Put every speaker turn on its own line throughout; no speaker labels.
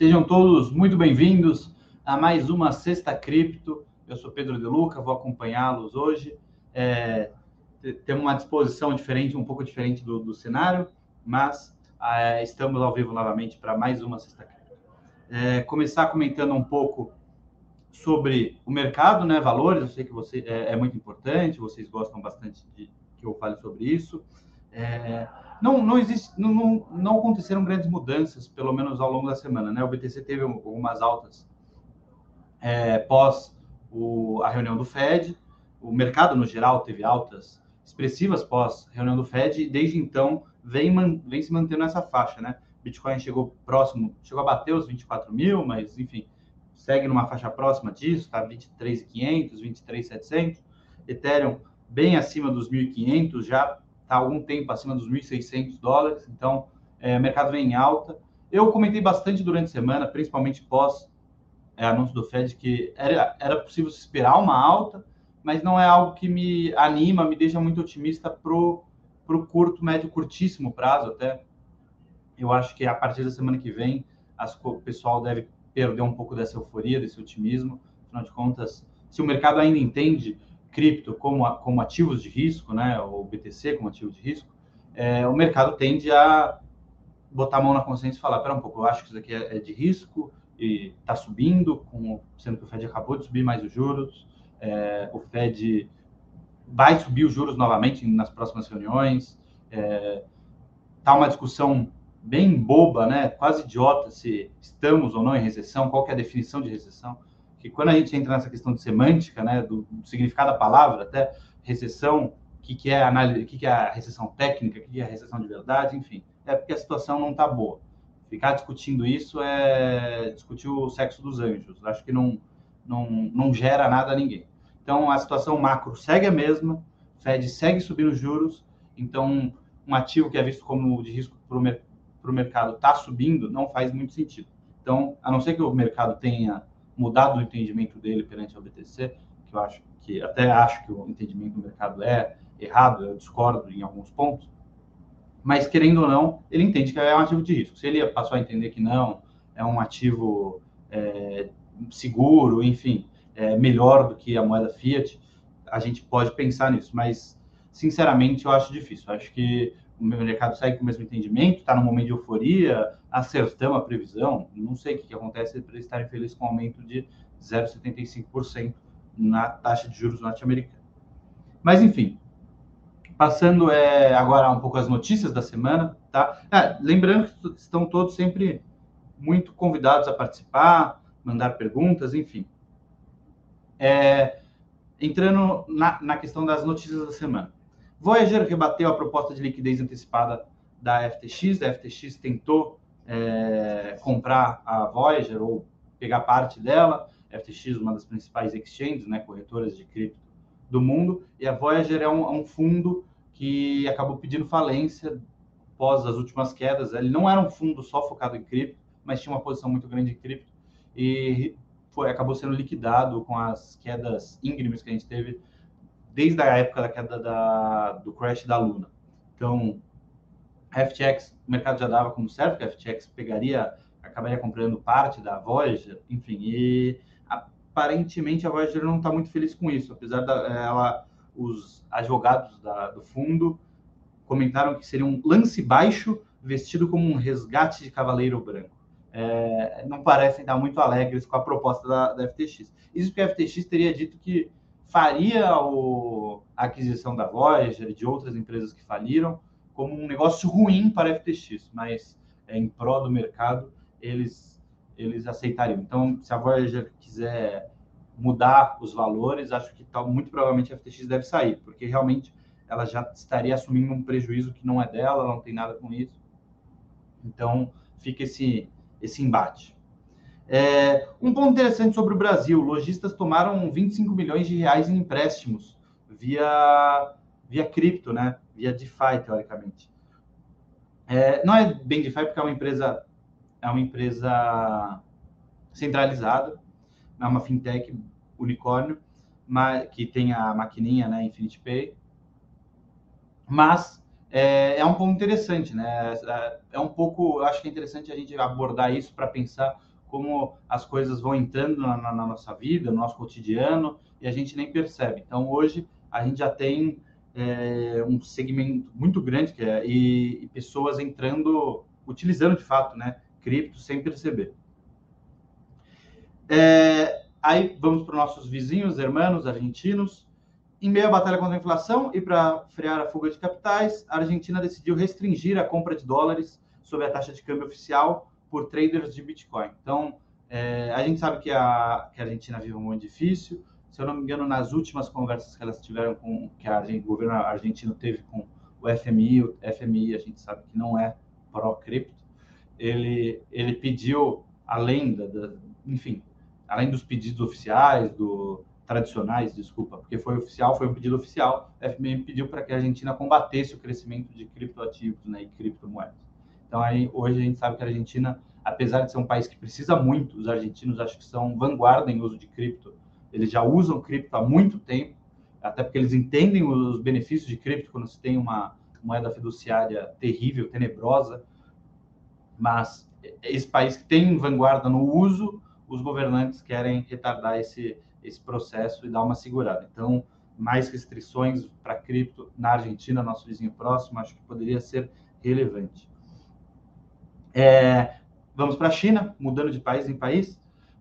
Sejam todos muito bem-vindos a mais uma Sexta Cripto. Eu sou Pedro De Luca, vou acompanhá-los hoje. É, temos uma disposição diferente, um pouco diferente do, do cenário, mas é, estamos ao vivo novamente para mais uma Sexta Cripto. É, começar comentando um pouco sobre o mercado, né, valores. Eu sei que você é, é muito importante, vocês gostam bastante de que eu fale sobre isso. Não, não, existe, não, não, não, aconteceram grandes mudanças, pelo menos ao longo da semana. Né? O BTC teve algumas altas é, pós o, a reunião do Fed, o mercado no geral teve altas expressivas pós reunião do Fed, e desde então vem, vem se mantendo nessa faixa. Né? Bitcoin chegou próximo, chegou a bater os 24 mil, mas enfim, segue numa faixa próxima disso, está 23.500, 23.700. Ethereum bem acima dos 1.500, já está algum tempo acima dos 1.600 dólares, então é, o mercado vem em alta. Eu comentei bastante durante a semana, principalmente pós é, anúncio do Fed, que era, era possível se esperar uma alta, mas não é algo que me anima, me deixa muito otimista para o curto, médio, curtíssimo prazo até. Eu acho que a partir da semana que vem as, o pessoal deve perder um pouco dessa euforia, desse otimismo. Afinal de contas, se o mercado ainda entende cripto como, como ativos de risco, né, ou BTC como ativo de risco, é, o mercado tende a botar a mão na consciência e falar, pera um pouco, eu acho que isso aqui é, é de risco e está subindo, com, sendo que o Fed acabou de subir mais os juros, é, o Fed vai subir os juros novamente nas próximas reuniões, é, tá uma discussão bem boba, né, quase idiota, se estamos ou não em recessão, qual é a definição de recessão, que quando a gente entra nessa questão de semântica, né, do, do significado da palavra, até recessão, o que, que é análise, que, que é a recessão técnica, o que, que é a recessão de verdade, enfim, é porque a situação não está boa. Ficar discutindo isso é discutir o sexo dos anjos. Acho que não, não, não gera nada a ninguém. Então, a situação macro segue a mesma, Fed segue subindo os juros, então um ativo que é visto como de risco para o mercado está subindo, não faz muito sentido. Então, a não ser que o mercado tenha mudado o entendimento dele perante a BTC, que eu acho que até acho que o entendimento do mercado é errado, eu discordo em alguns pontos, mas querendo ou não, ele entende que é um ativo de risco. Se ele passou a entender que não, é um ativo é, seguro, enfim, é melhor do que a moeda fiat, a gente pode pensar nisso, mas sinceramente eu acho difícil. Eu acho que o mercado segue com o mesmo entendimento, está num momento de euforia, acertamos a previsão, não sei o que, que acontece para eles estarem felizes com um aumento de 0,75% na taxa de juros norte-americana. Mas, enfim, passando é, agora um pouco as notícias da semana, tá? É, lembrando que estão todos sempre muito convidados a participar, mandar perguntas, enfim. É, entrando na, na questão das notícias da semana. Voyager rebateu a proposta de liquidez antecipada da FTX. A FTX tentou é, comprar a Voyager ou pegar parte dela. FTX, uma das principais exchanges, né, corretoras de cripto do mundo, e a Voyager é um, é um fundo que acabou pedindo falência após as últimas quedas. Ele não era um fundo só focado em cripto, mas tinha uma posição muito grande em cripto e foi acabou sendo liquidado com as quedas íngremes que a gente teve desde a época da queda da, do crash da Luna. Então, FTX, o mercado já dava como certo que a FTX pegaria, acabaria comprando parte da Voyager, enfim, e aparentemente a Voyager não está muito feliz com isso, apesar da ela, os advogados da, do fundo comentaram que seria um lance baixo vestido como um resgate de cavaleiro branco. É, não parecem estar muito alegres com a proposta da, da FTX. Isso porque a FTX teria dito que faria o, a aquisição da Voyager de outras empresas que faliram como um negócio ruim para a FTX, mas é, em prol do mercado eles, eles aceitariam. Então, se a Voyager quiser mudar os valores, acho que muito provavelmente a FTX deve sair, porque realmente ela já estaria assumindo um prejuízo que não é dela, não tem nada com isso. Então, fica esse, esse embate. É, um ponto interessante sobre o Brasil: lojistas tomaram 25 milhões de reais em empréstimos via, via cripto, né? Via DeFi, teoricamente. É, não é bem DeFi porque é uma empresa é uma empresa centralizada, é uma fintech unicórnio, mas, que tem a maquininha, né, Infinity Pay. Mas é, é um ponto interessante, né? É, é um pouco, acho que é interessante a gente abordar isso para pensar como as coisas vão entrando na, na nossa vida, no nosso cotidiano, e a gente nem percebe. Então, hoje, a gente já tem é, um segmento muito grande que é, e, e, pessoas entrando, utilizando de fato, né, cripto sem perceber. É, aí vamos para os nossos vizinhos, hermanos argentinos. Em meio à batalha contra a inflação e para frear a fuga de capitais, a Argentina decidiu restringir a compra de dólares sob a taxa de câmbio oficial por traders de Bitcoin. Então, é, a gente sabe que a, que a Argentina vive um momento difícil, se eu não me engano, nas últimas conversas que elas tiveram com que a, o governo argentino teve com o FMI, o FMI a gente sabe que não é pró-cripto, ele, ele pediu, além da, da, enfim, além dos pedidos oficiais, do tradicionais, desculpa, porque foi oficial, foi um pedido oficial, o FMI pediu para que a Argentina combatesse o crescimento de criptoativos né, e criptomoedas. Então, aí, hoje a gente sabe que a Argentina, apesar de ser um país que precisa muito, os argentinos acho que são vanguarda em uso de cripto eles já usam cripto há muito tempo, até porque eles entendem os benefícios de cripto quando se tem uma moeda fiduciária terrível, tenebrosa. Mas esse país que tem vanguarda no uso, os governantes querem retardar esse, esse processo e dar uma segurada. Então, mais restrições para cripto na Argentina, nosso vizinho próximo, acho que poderia ser relevante. É, vamos para a China, mudando de país em país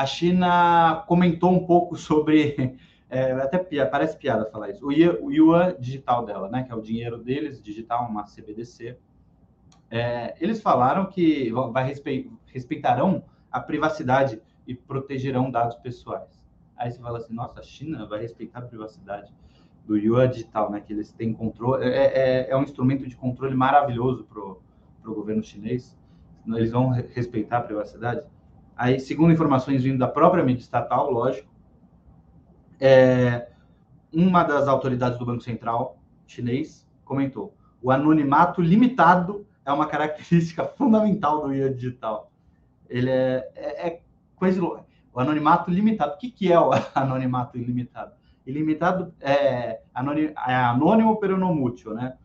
a China comentou um pouco sobre, é, até parece piada falar isso, o yuan digital dela, né, que é o dinheiro deles, digital, uma CBDC. É, eles falaram que vai respe, respeitarão a privacidade e protegerão dados pessoais. Aí você fala assim, nossa, a China vai respeitar a privacidade do yuan digital, né, que eles têm controle, é, é, é um instrumento de controle maravilhoso para o governo chinês. Eles vão respeitar a privacidade. Aí, segundo informações vindo da própria mídia estatal, lógico, é, uma das autoridades do Banco Central chinês comentou: o anonimato limitado é uma característica fundamental do IA digital. Ele é, é, é coisa O anonimato limitado. O que, que é o anonimato ilimitado? Ilimitado é, anônimo, é anônimo pero não mútil, né?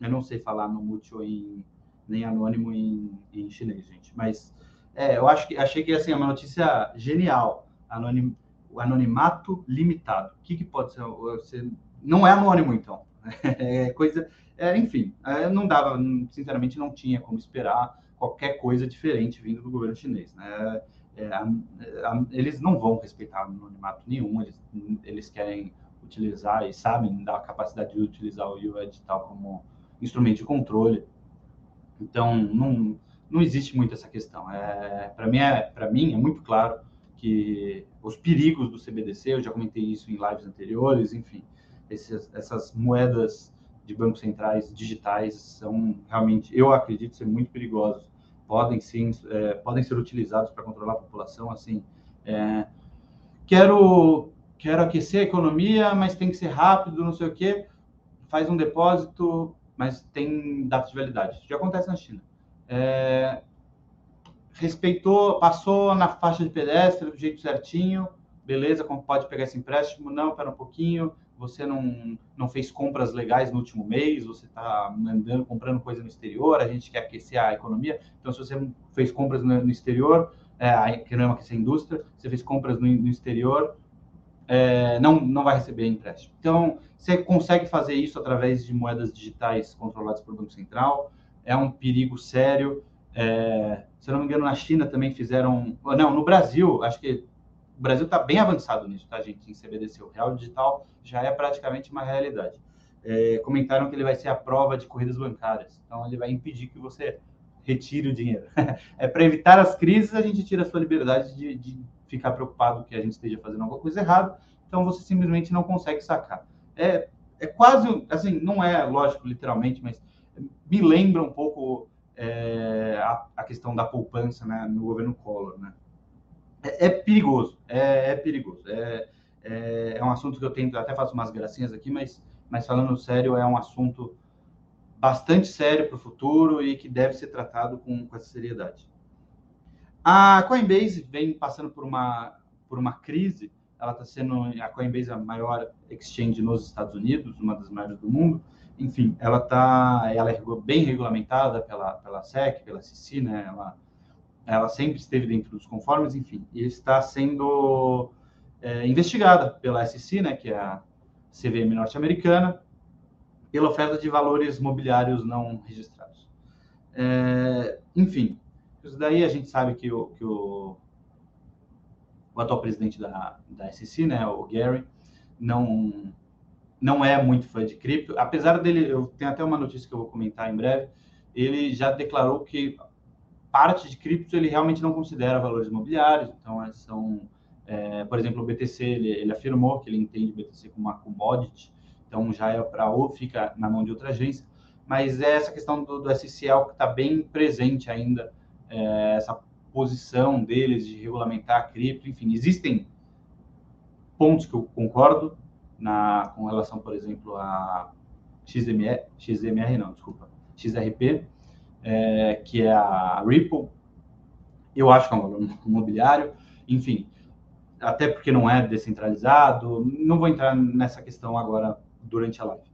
Eu não sei falar no mútil em nem anônimo em, em chinês, gente, mas é, eu acho que achei que assim, é uma notícia genial. Anonim, o anonimato limitado. O que, que pode ser? Não é anônimo, então. É coisa. É, enfim, é, não dava, sinceramente, não tinha como esperar qualquer coisa diferente vindo do governo chinês. Né? É, a, eles não vão respeitar anonimato nenhum, eles, eles querem utilizar e sabem da capacidade de utilizar o UI digital como instrumento de controle. Então, não, não existe muito essa questão. É, para mim, é, mim é muito claro que os perigos do CBDC, eu já comentei isso em lives anteriores, enfim, esses, essas moedas de bancos centrais digitais são realmente, eu acredito, ser muito perigosos. Podem sim, é, podem ser utilizados para controlar a população. Assim, é, quero quero aquecer a economia, mas tem que ser rápido, não sei o quê. Faz um depósito, mas tem data de validade. Isso já acontece na China é, respeitou, passou na faixa de pedestre do jeito certinho, beleza, como pode pegar esse empréstimo? Não, espera um pouquinho, você não, não fez compras legais no último mês, você está andando comprando coisa no exterior, a gente quer aquecer a economia, então se você fez compras no, no exterior, é, que não é aquecer a indústria, você fez compras no, no exterior, é, não, não vai receber empréstimo. Então, você consegue fazer isso através de moedas digitais controladas pelo Banco Central, é um perigo sério. É, se não me engano, na China também fizeram. Não, no Brasil, acho que o Brasil está bem avançado nisso, tá, gente? Em CBDC. O real digital já é praticamente uma realidade. É, comentaram que ele vai ser a prova de corridas bancárias. Então, ele vai impedir que você retire o dinheiro. é para evitar as crises, a gente tira a sua liberdade de, de ficar preocupado que a gente esteja fazendo alguma coisa errada. Então, você simplesmente não consegue sacar. É, é quase, assim, não é lógico, literalmente, mas me lembra um pouco é, a, a, questão da poupança né, no governo Collor. Né? É, é perigoso, é, é perigoso. É, é, é, um assunto que eu tento, até faço umas gracinhas aqui, mas, mas falando sério, é um assunto bastante sério para o futuro e que deve ser tratado com, com essa seriedade. A Coinbase vem passando por uma, por uma crise, ela está sendo, a Coinbase é a maior exchange nos Estados Unidos, uma das maiores do mundo, enfim, ela tá, ela é bem regulamentada pela, pela SEC, pela SEC, né? Ela, ela sempre esteve dentro dos conformes, enfim, e está sendo é, investigada pela SEC, né, que é a CVM norte-americana, pela oferta de valores mobiliários não registrados. É, enfim, isso daí a gente sabe que o, que o, o atual presidente da, da SEC, né, o Gary, não não é muito fã de cripto, apesar dele, eu tenho até uma notícia que eu vou comentar em breve, ele já declarou que parte de criptos ele realmente não considera valores imobiliários, então é, são, é, por exemplo, o BTC, ele, ele, afirmou que ele entende o BTC como uma commodity, então já é para ou fica na mão de outra agência, mas é essa questão do, do SCL que está bem presente ainda, é, essa posição deles de regulamentar a cripto, enfim, existem pontos que eu concordo na, com relação, por exemplo, a XMR, XMR não, desculpa, XRP, é, que é a Ripple. Eu acho que é um valor imobiliário, enfim, até porque não é descentralizado. Não vou entrar nessa questão agora durante a live.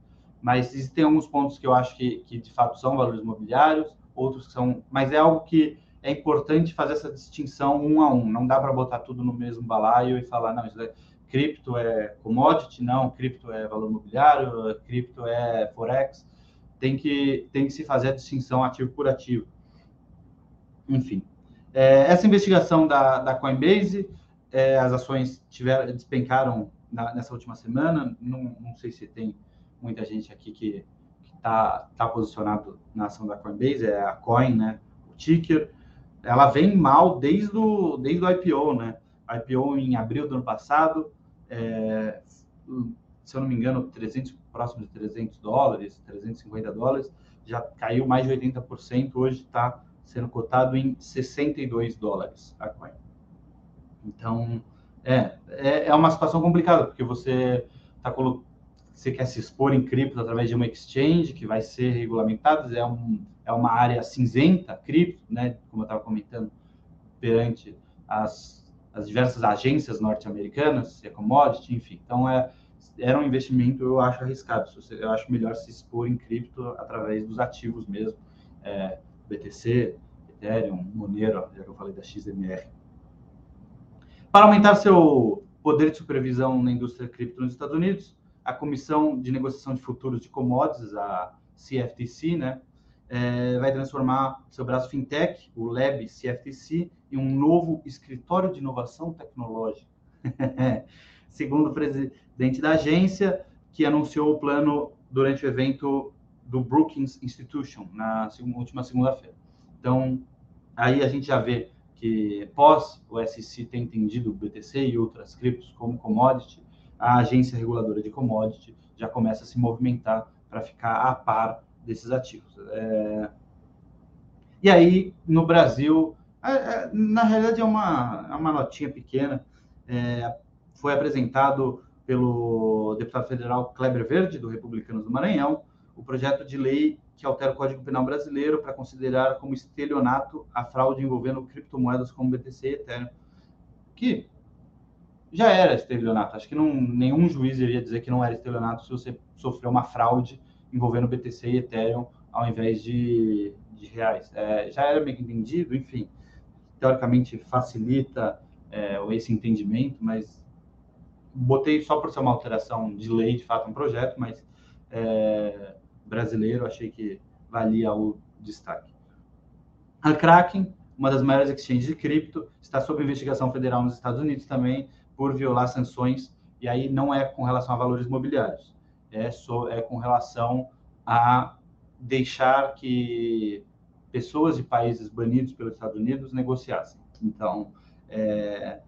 Mas existem alguns pontos que eu acho que, que de fato são valores imobiliários, outros que são. Mas é algo que é importante fazer essa distinção um a um. Não dá para botar tudo no mesmo balaio e falar, não, isso cripto é commodity, não, cripto é valor imobiliário, cripto é forex. Tem que, tem que se fazer a distinção ativo por ativo. Enfim, é, essa investigação da, da Coinbase, é, as ações tiveram, despencaram na, nessa última semana, não, não sei se tem muita gente aqui que está tá posicionado na ação da Coinbase, é a Coin, né, o ticker, ela vem mal desde o, desde o IPO, né, IPO em abril do ano passado, é, se eu não me engano, 300 próximo de 300 dólares, 350 dólares, já caiu mais de 80%, hoje está sendo cotado em 62 dólares a coin. Então, é, é, é uma situação complicada, porque você tá você quer se expor em cripto através de uma exchange que vai ser regulamentada, é, um, é uma área cinzenta, cripto, né, como eu estava comentando, perante as, as diversas agências norte-americanas, se é commodity, enfim. Então, é, era um investimento, eu acho arriscado. Eu acho melhor se expor em cripto através dos ativos mesmo, é, BTC, Ethereum, Monero, já que eu falei da XMR. Para aumentar seu poder de supervisão na indústria cripto nos Estados Unidos, a Comissão de Negociação de Futuros de Commodities, a CFTC, né, é, vai transformar seu braço fintech, o Lab CFTC, em um novo escritório de inovação tecnológica. Segundo o presidente da agência, que anunciou o plano durante o evento do Brookings Institution, na última segunda-feira. Então, aí a gente já vê que, pós o SEC ter entendido o BTC e outras criptos como commodity, a agência reguladora de commodity já começa a se movimentar para ficar a par desses ativos. É... E aí, no Brasil, é, é, na realidade é uma, é uma notinha pequena, é, foi apresentado pelo deputado federal Kleber Verde, do Republicanos do Maranhão, o projeto de lei que altera o Código Penal brasileiro para considerar como estelionato a fraude envolvendo criptomoedas como BTC e Ethereum, que já era estelionato. Acho que não, nenhum juiz iria dizer que não era estelionato se você sofreu uma fraude envolvendo BTC e Ethereum ao invés de, de reais. É, já era meio entendido, enfim, teoricamente facilita é, esse entendimento, mas botei só por ser uma alteração de lei, de fato, um projeto, mas é, brasileiro, achei que valia o destaque. A Kraken, uma das maiores exchanges de cripto, está sob investigação federal nos Estados Unidos também por violar sanções, e aí não é com relação a valores imobiliários, é, só, é com relação a deixar que pessoas de países banidos pelos Estados Unidos negociassem. Então, é,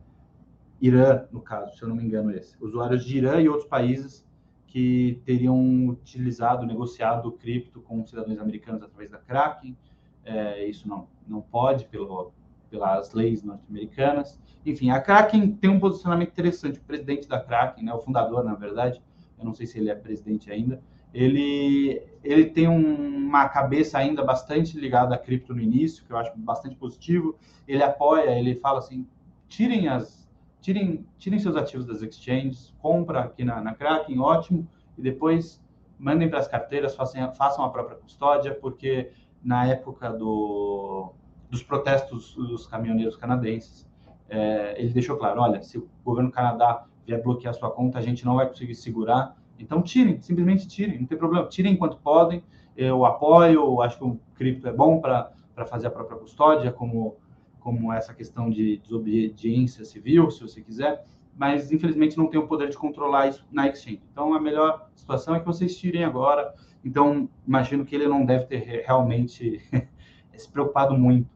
Irã, no caso, se eu não me engano, esse. Usuários de Irã e outros países que teriam utilizado, negociado cripto com cidadãos americanos através da Kraken. É, isso não, não pode, pelo, pelas leis norte-americanas. Enfim, a Kraken tem um posicionamento interessante. O presidente da Kraken, né, o fundador, na verdade, eu não sei se ele é presidente ainda, ele, ele tem um, uma cabeça ainda bastante ligada a cripto no início, que eu acho bastante positivo. Ele apoia, ele fala assim, tirem as tirem, tirem seus ativos das exchanges, compra aqui na, na Kraken, ótimo, e depois mandem para as carteiras, façam, façam a própria custódia, porque na época do dos protestos dos caminhoneiros canadenses. É, ele deixou claro: olha, se o governo do Canadá vier bloquear sua conta, a gente não vai conseguir segurar. Então tirem, simplesmente tirem, não tem problema. Tirem enquanto podem. Eu apoio, acho que o cripto é bom para fazer a própria custódia, como, como essa questão de desobediência civil, se você quiser mas infelizmente não tem o poder de controlar isso na exchange. Então a melhor situação é que vocês tirem agora. Então imagino que ele não deve ter realmente se preocupado muito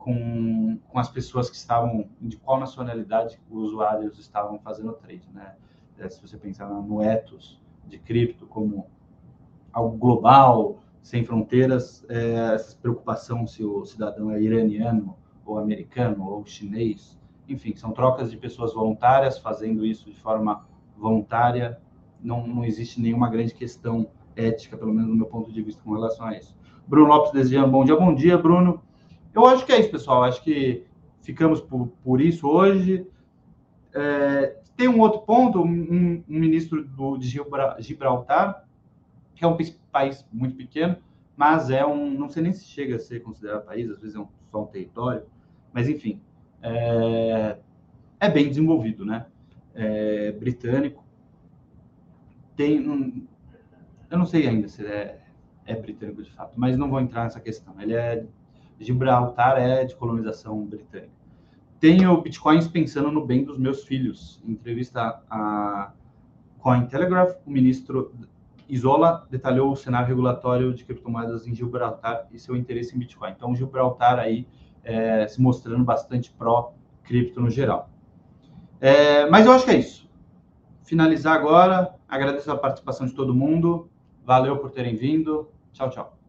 com, com as pessoas que estavam de qual nacionalidade os usuários estavam fazendo trade, né? É, se você pensar no ethos de cripto como algo global, sem fronteiras, é, essa preocupação se o cidadão é iraniano ou americano ou chinês enfim, são trocas de pessoas voluntárias fazendo isso de forma voluntária. Não, não existe nenhuma grande questão ética, pelo menos do meu ponto de vista, com relação a isso. Bruno Lopes desejando bom dia. Bom dia, Bruno. Eu acho que é isso, pessoal. Acho que ficamos por, por isso hoje. É, tem um outro ponto, um, um ministro do, de Gibraltar, que é um país muito pequeno, mas é um, não sei nem se chega a ser considerado país, às vezes é um, só um território, mas enfim, é, é bem desenvolvido, né? É, britânico. Tem, um, eu não sei ainda se é, é britânico de fato, mas não vou entrar nessa questão. Ele é Gibraltar é de colonização britânica. Tenho bitcoins pensando no bem dos meus filhos. Em entrevista a Cointelegraph, o ministro Isola detalhou o cenário regulatório de criptomoedas em Gibraltar e seu interesse em Bitcoin. Então, Gibraltar aí é, se mostrando bastante pró-cripto no geral. É, mas eu acho que é isso. Finalizar agora. Agradeço a participação de todo mundo. Valeu por terem vindo. Tchau, tchau.